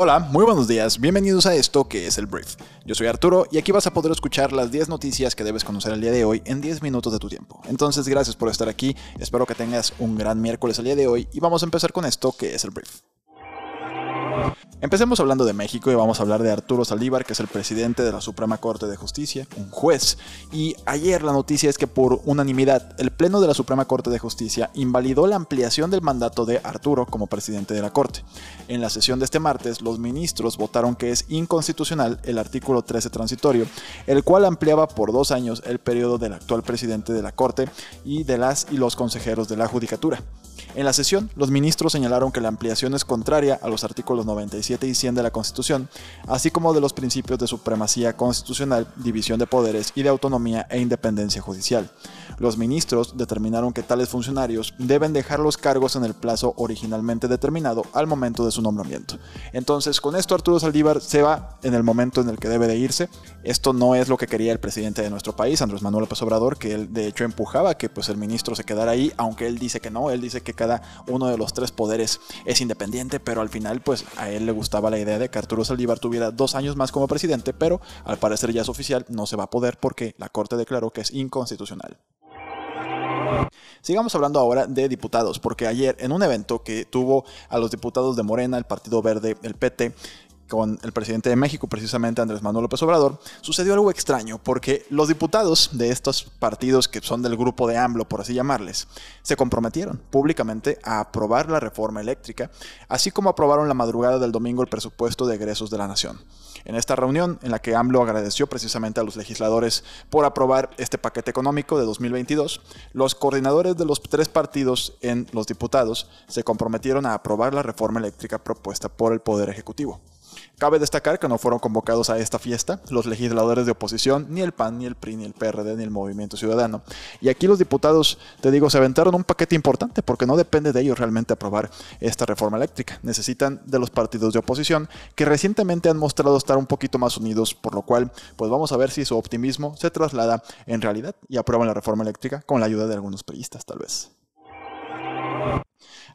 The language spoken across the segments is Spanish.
Hola, muy buenos días, bienvenidos a esto que es el Brief. Yo soy Arturo y aquí vas a poder escuchar las 10 noticias que debes conocer el día de hoy en 10 minutos de tu tiempo. Entonces, gracias por estar aquí, espero que tengas un gran miércoles el día de hoy y vamos a empezar con esto que es el Brief. Empecemos hablando de México y vamos a hablar de Arturo Saldívar, que es el presidente de la Suprema Corte de Justicia, un juez. Y ayer la noticia es que por unanimidad el Pleno de la Suprema Corte de Justicia invalidó la ampliación del mandato de Arturo como presidente de la Corte. En la sesión de este martes, los ministros votaron que es inconstitucional el artículo 13 transitorio, el cual ampliaba por dos años el periodo del actual presidente de la Corte y de las y los consejeros de la Judicatura. En la sesión, los ministros señalaron que la ampliación es contraria a los artículos 97 y 100 de la Constitución, así como de los principios de supremacía constitucional, división de poderes y de autonomía e independencia judicial. Los ministros determinaron que tales funcionarios deben dejar los cargos en el plazo originalmente determinado al momento de su nombramiento. Entonces, con esto Arturo Saldívar se va en el momento en el que debe de irse. Esto no es lo que quería el presidente de nuestro país, Andrés Manuel López Obrador, que él de hecho empujaba que pues el ministro se quedara ahí, aunque él dice que no, él dice que cada uno de los tres poderes es independiente, pero al final pues a él le gustaba la idea de que Arturo Saldívar tuviera dos años más como presidente, pero al parecer ya es oficial, no se va a poder porque la Corte declaró que es inconstitucional. Sigamos hablando ahora de diputados, porque ayer en un evento que tuvo a los diputados de Morena, el Partido Verde, el PT, con el presidente de México, precisamente Andrés Manuel López Obrador, sucedió algo extraño, porque los diputados de estos partidos que son del grupo de AMLO, por así llamarles, se comprometieron públicamente a aprobar la reforma eléctrica, así como aprobaron la madrugada del domingo el presupuesto de egresos de la nación. En esta reunión, en la que AMLO agradeció precisamente a los legisladores por aprobar este paquete económico de 2022, los coordinadores de los tres partidos en los diputados se comprometieron a aprobar la reforma eléctrica propuesta por el Poder Ejecutivo. Cabe destacar que no fueron convocados a esta fiesta los legisladores de oposición, ni el PAN, ni el PRI, ni el PRD, ni el Movimiento Ciudadano. Y aquí los diputados, te digo, se aventaron un paquete importante porque no depende de ellos realmente aprobar esta reforma eléctrica. Necesitan de los partidos de oposición que recientemente han mostrado estar un poquito más unidos, por lo cual, pues vamos a ver si su optimismo se traslada en realidad y aprueban la reforma eléctrica con la ayuda de algunos periodistas, tal vez.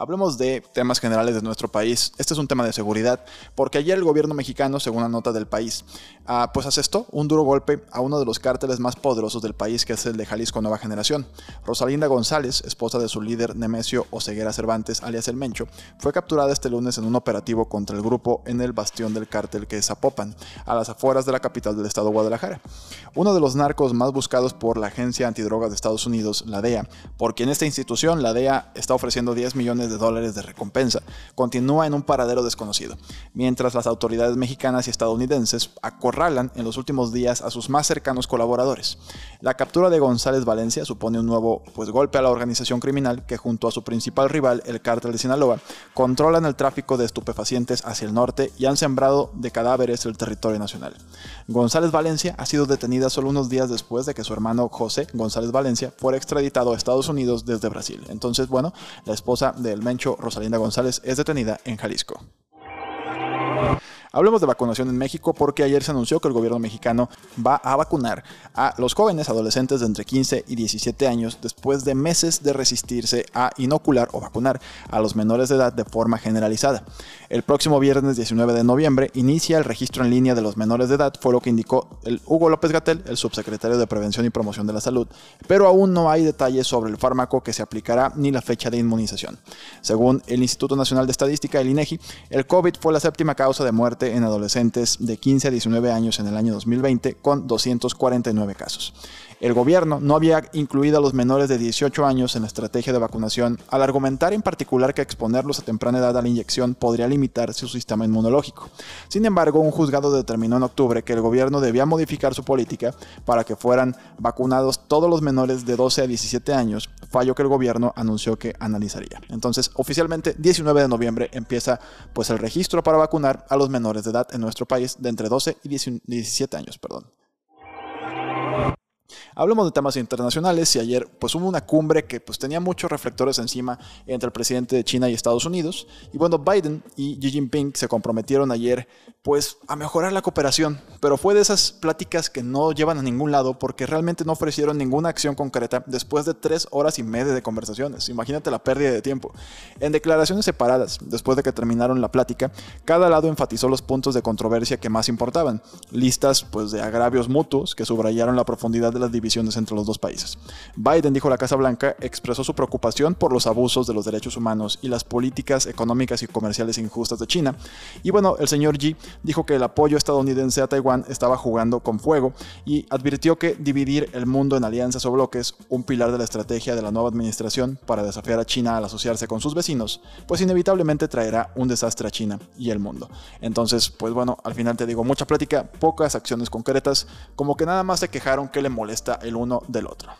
Hablemos de temas generales de nuestro país. Este es un tema de seguridad, porque ayer el gobierno mexicano, según una nota del país, ah, pues asestó un duro golpe a uno de los cárteles más poderosos del país, que es el de Jalisco Nueva Generación. Rosalinda González, esposa de su líder Nemesio Oseguera Cervantes, alias El Mencho, fue capturada este lunes en un operativo contra el grupo en el bastión del cártel que es Zapopan, a las afueras de la capital del estado Guadalajara. Uno de los narcos más buscados por la Agencia Antidrogas de Estados Unidos, la DEA, porque en esta institución la DEA está ofreciendo 10 millones de dólares de recompensa, continúa en un paradero desconocido, mientras las autoridades mexicanas y estadounidenses acorralan en los últimos días a sus más cercanos colaboradores. La captura de González Valencia supone un nuevo pues, golpe a la organización criminal que junto a su principal rival, el cártel de Sinaloa, controlan el tráfico de estupefacientes hacia el norte y han sembrado de cadáveres el territorio nacional. González Valencia ha sido detenida solo unos días después de que su hermano José González Valencia fuera extraditado a Estados Unidos desde Brasil. Entonces, bueno, la esposa del Mencho, Rosalinda González, es detenida en Jalisco. Hablemos de vacunación en México porque ayer se anunció que el gobierno mexicano va a vacunar a los jóvenes adolescentes de entre 15 y 17 años después de meses de resistirse a inocular o vacunar a los menores de edad de forma generalizada. El próximo viernes 19 de noviembre inicia el registro en línea de los menores de edad, fue lo que indicó el Hugo López Gatel, el subsecretario de Prevención y Promoción de la Salud, pero aún no hay detalles sobre el fármaco que se aplicará ni la fecha de inmunización. Según el Instituto Nacional de Estadística, el INEGI, el COVID fue la séptima causa de muerte en adolescentes de 15 a 19 años en el año 2020 con 249 casos. El gobierno no había incluido a los menores de 18 años en la estrategia de vacunación, al argumentar en particular que exponerlos a temprana edad a la inyección podría limitar su sistema inmunológico. Sin embargo, un juzgado determinó en octubre que el gobierno debía modificar su política para que fueran vacunados todos los menores de 12 a 17 años, fallo que el gobierno anunció que analizaría. Entonces, oficialmente, 19 de noviembre empieza pues el registro para vacunar a los menores de edad en nuestro país de entre 12 y 17 años, perdón. Hablamos de temas internacionales y ayer pues hubo una cumbre que pues tenía muchos reflectores encima entre el presidente de China y Estados Unidos. Y bueno Biden y Xi Jinping se comprometieron ayer pues a mejorar la cooperación. Pero fue de esas pláticas que no llevan a ningún lado porque realmente no ofrecieron ninguna acción concreta después de tres horas y media de conversaciones. Imagínate la pérdida de tiempo. En declaraciones separadas después de que terminaron la plática cada lado enfatizó los puntos de controversia que más importaban. Listas pues de agravios mutuos que subrayaron la profundidad de las divisiones entre los dos países. Biden, dijo la Casa Blanca, expresó su preocupación por los abusos de los derechos humanos y las políticas económicas y comerciales injustas de China. Y bueno, el señor Xi dijo que el apoyo estadounidense a Taiwán estaba jugando con fuego y advirtió que dividir el mundo en alianzas o bloques, un pilar de la estrategia de la nueva administración para desafiar a China al asociarse con sus vecinos, pues inevitablemente traerá un desastre a China y el mundo. Entonces, pues bueno, al final te digo, mucha plática, pocas acciones concretas, como que nada más se quejaron que le molesta el uno del otro.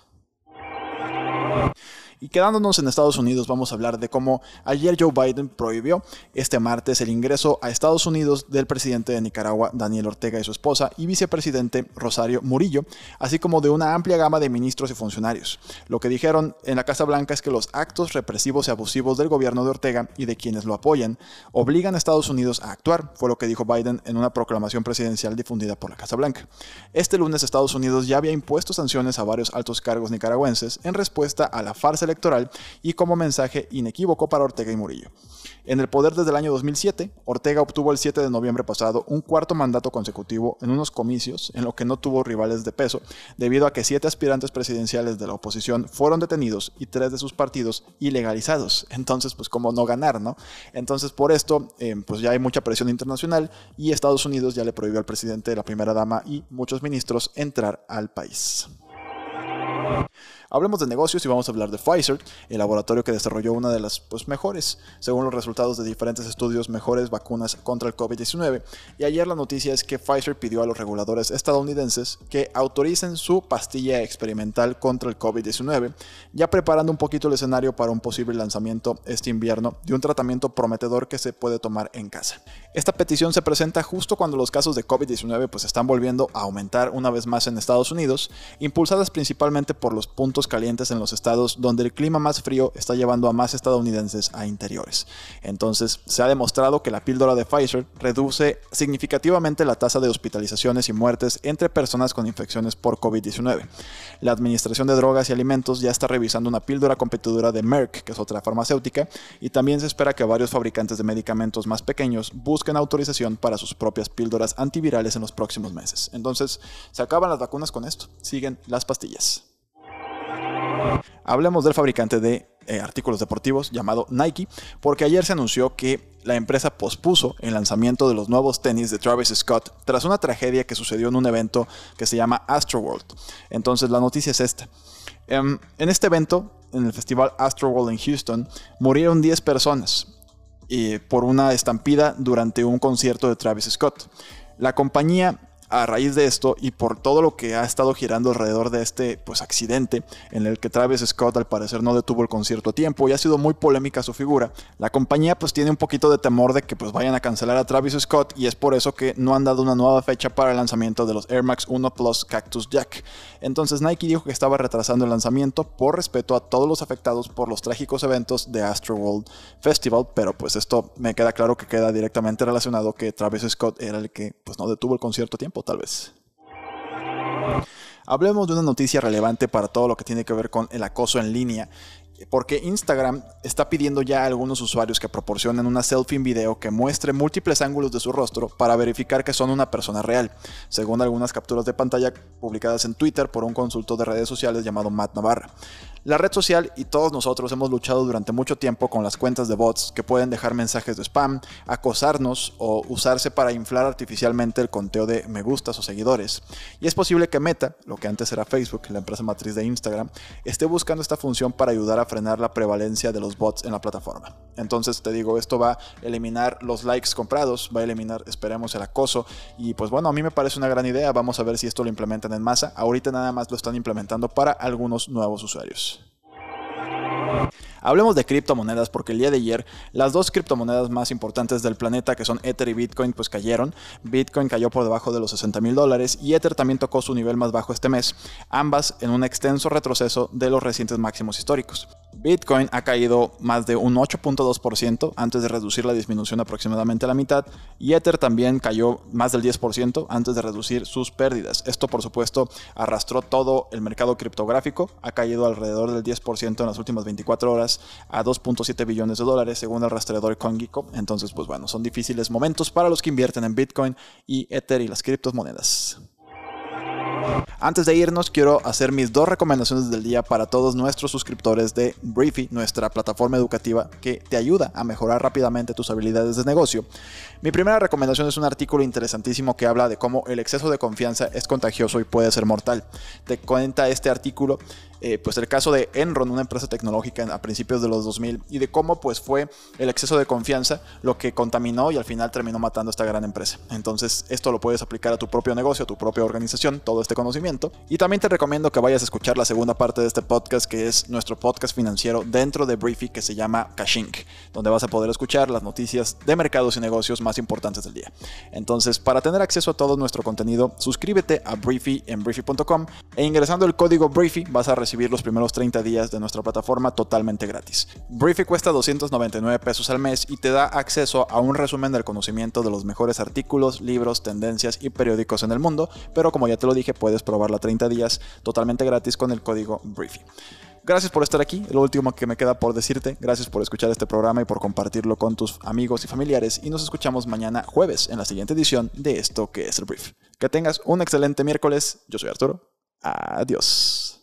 Y quedándonos en Estados Unidos, vamos a hablar de cómo ayer Joe Biden prohibió este martes el ingreso a Estados Unidos del presidente de Nicaragua, Daniel Ortega, y su esposa, y vicepresidente Rosario Murillo, así como de una amplia gama de ministros y funcionarios. Lo que dijeron en la Casa Blanca es que los actos represivos y abusivos del gobierno de Ortega y de quienes lo apoyan obligan a Estados Unidos a actuar, fue lo que dijo Biden en una proclamación presidencial difundida por la Casa Blanca. Este lunes Estados Unidos ya había impuesto sanciones a varios altos cargos nicaragüenses en respuesta a la farsa electoral y como mensaje inequívoco para Ortega y Murillo. En el poder desde el año 2007, Ortega obtuvo el 7 de noviembre pasado un cuarto mandato consecutivo en unos comicios en lo que no tuvo rivales de peso, debido a que siete aspirantes presidenciales de la oposición fueron detenidos y tres de sus partidos ilegalizados. Entonces, pues como no ganar, ¿no? Entonces, por esto, eh, pues ya hay mucha presión internacional y Estados Unidos ya le prohibió al presidente, la primera dama y muchos ministros entrar al país. Hablemos de negocios y vamos a hablar de Pfizer, el laboratorio que desarrolló una de las pues, mejores, según los resultados de diferentes estudios, mejores vacunas contra el COVID-19. Y ayer la noticia es que Pfizer pidió a los reguladores estadounidenses que autoricen su pastilla experimental contra el COVID-19, ya preparando un poquito el escenario para un posible lanzamiento este invierno de un tratamiento prometedor que se puede tomar en casa. Esta petición se presenta justo cuando los casos de COVID-19 pues están volviendo a aumentar una vez más en Estados Unidos, impulsadas principalmente por los puntos calientes en los estados donde el clima más frío está llevando a más estadounidenses a interiores. Entonces, se ha demostrado que la píldora de Pfizer reduce significativamente la tasa de hospitalizaciones y muertes entre personas con infecciones por COVID-19. La Administración de Drogas y Alimentos ya está revisando una píldora competidora de Merck, que es otra farmacéutica, y también se espera que varios fabricantes de medicamentos más pequeños busquen autorización para sus propias píldoras antivirales en los próximos meses. Entonces, se acaban las vacunas con esto, siguen las pastillas. Hablemos del fabricante de eh, artículos deportivos llamado Nike, porque ayer se anunció que la empresa pospuso el lanzamiento de los nuevos tenis de Travis Scott tras una tragedia que sucedió en un evento que se llama Astroworld. Entonces la noticia es esta. Em, en este evento, en el festival Astroworld en Houston, murieron 10 personas por una estampida durante un concierto de Travis Scott. La compañía a raíz de esto y por todo lo que ha estado girando alrededor de este pues, accidente en el que Travis Scott al parecer no detuvo el concierto a tiempo y ha sido muy polémica su figura, la compañía pues tiene un poquito de temor de que pues vayan a cancelar a Travis Scott y es por eso que no han dado una nueva fecha para el lanzamiento de los Air Max 1 Plus Cactus Jack. Entonces Nike dijo que estaba retrasando el lanzamiento por respeto a todos los afectados por los trágicos eventos de Astroworld Festival, pero pues esto me queda claro que queda directamente relacionado que Travis Scott era el que pues no detuvo el concierto a tiempo tal vez. Hablemos de una noticia relevante para todo lo que tiene que ver con el acoso en línea porque Instagram está pidiendo ya a algunos usuarios que proporcionen una selfie en video que muestre múltiples ángulos de su rostro para verificar que son una persona real, según algunas capturas de pantalla publicadas en Twitter por un consultor de redes sociales llamado Matt Navarra. La red social y todos nosotros hemos luchado durante mucho tiempo con las cuentas de bots que pueden dejar mensajes de spam, acosarnos o usarse para inflar artificialmente el conteo de me gustas o seguidores. Y es posible que Meta, lo que antes era Facebook, la empresa matriz de Instagram, esté buscando esta función para ayudar a frenar la prevalencia de los bots en la plataforma. Entonces te digo, esto va a eliminar los likes comprados, va a eliminar, esperemos, el acoso. Y pues bueno, a mí me parece una gran idea. Vamos a ver si esto lo implementan en masa. Ahorita nada más lo están implementando para algunos nuevos usuarios. Hablemos de criptomonedas porque el día de ayer las dos criptomonedas más importantes del planeta que son Ether y Bitcoin pues cayeron. Bitcoin cayó por debajo de los 60 mil dólares y Ether también tocó su nivel más bajo este mes, ambas en un extenso retroceso de los recientes máximos históricos. Bitcoin ha caído más de un 8.2% antes de reducir la disminución aproximadamente a la mitad y Ether también cayó más del 10% antes de reducir sus pérdidas. Esto por supuesto arrastró todo el mercado criptográfico, ha caído alrededor del 10% en las últimas 24 horas a 2.7 billones de dólares según el rastreador CoinGecko. Entonces pues bueno, son difíciles momentos para los que invierten en Bitcoin y Ether y las criptomonedas. Antes de irnos, quiero hacer mis dos recomendaciones del día para todos nuestros suscriptores de Briefy, nuestra plataforma educativa que te ayuda a mejorar rápidamente tus habilidades de negocio. Mi primera recomendación es un artículo interesantísimo que habla de cómo el exceso de confianza es contagioso y puede ser mortal. Te cuenta este artículo eh, pues el caso de Enron, una empresa tecnológica a principios de los 2000, y de cómo pues fue el exceso de confianza lo que contaminó y al final terminó matando a esta gran empresa. Entonces esto lo puedes aplicar a tu propio negocio, a tu propia organización, todo este conocimiento. Y también te recomiendo que vayas a escuchar la segunda parte de este podcast, que es nuestro podcast financiero dentro de Briefy, que se llama Cashing, donde vas a poder escuchar las noticias de mercados y negocios más importantes del día. Entonces, para tener acceso a todo nuestro contenido, suscríbete a Briefy en briefy.com e ingresando el código Briefy vas a recibir recibir los primeros 30 días de nuestra plataforma totalmente gratis. Briefy cuesta 299 pesos al mes y te da acceso a un resumen del conocimiento de los mejores artículos, libros, tendencias y periódicos en el mundo, pero como ya te lo dije, puedes probarla 30 días totalmente gratis con el código Briefy. Gracias por estar aquí. Lo último que me queda por decirte, gracias por escuchar este programa y por compartirlo con tus amigos y familiares. Y nos escuchamos mañana jueves en la siguiente edición de esto que es el Brief. Que tengas un excelente miércoles. Yo soy Arturo. Adiós.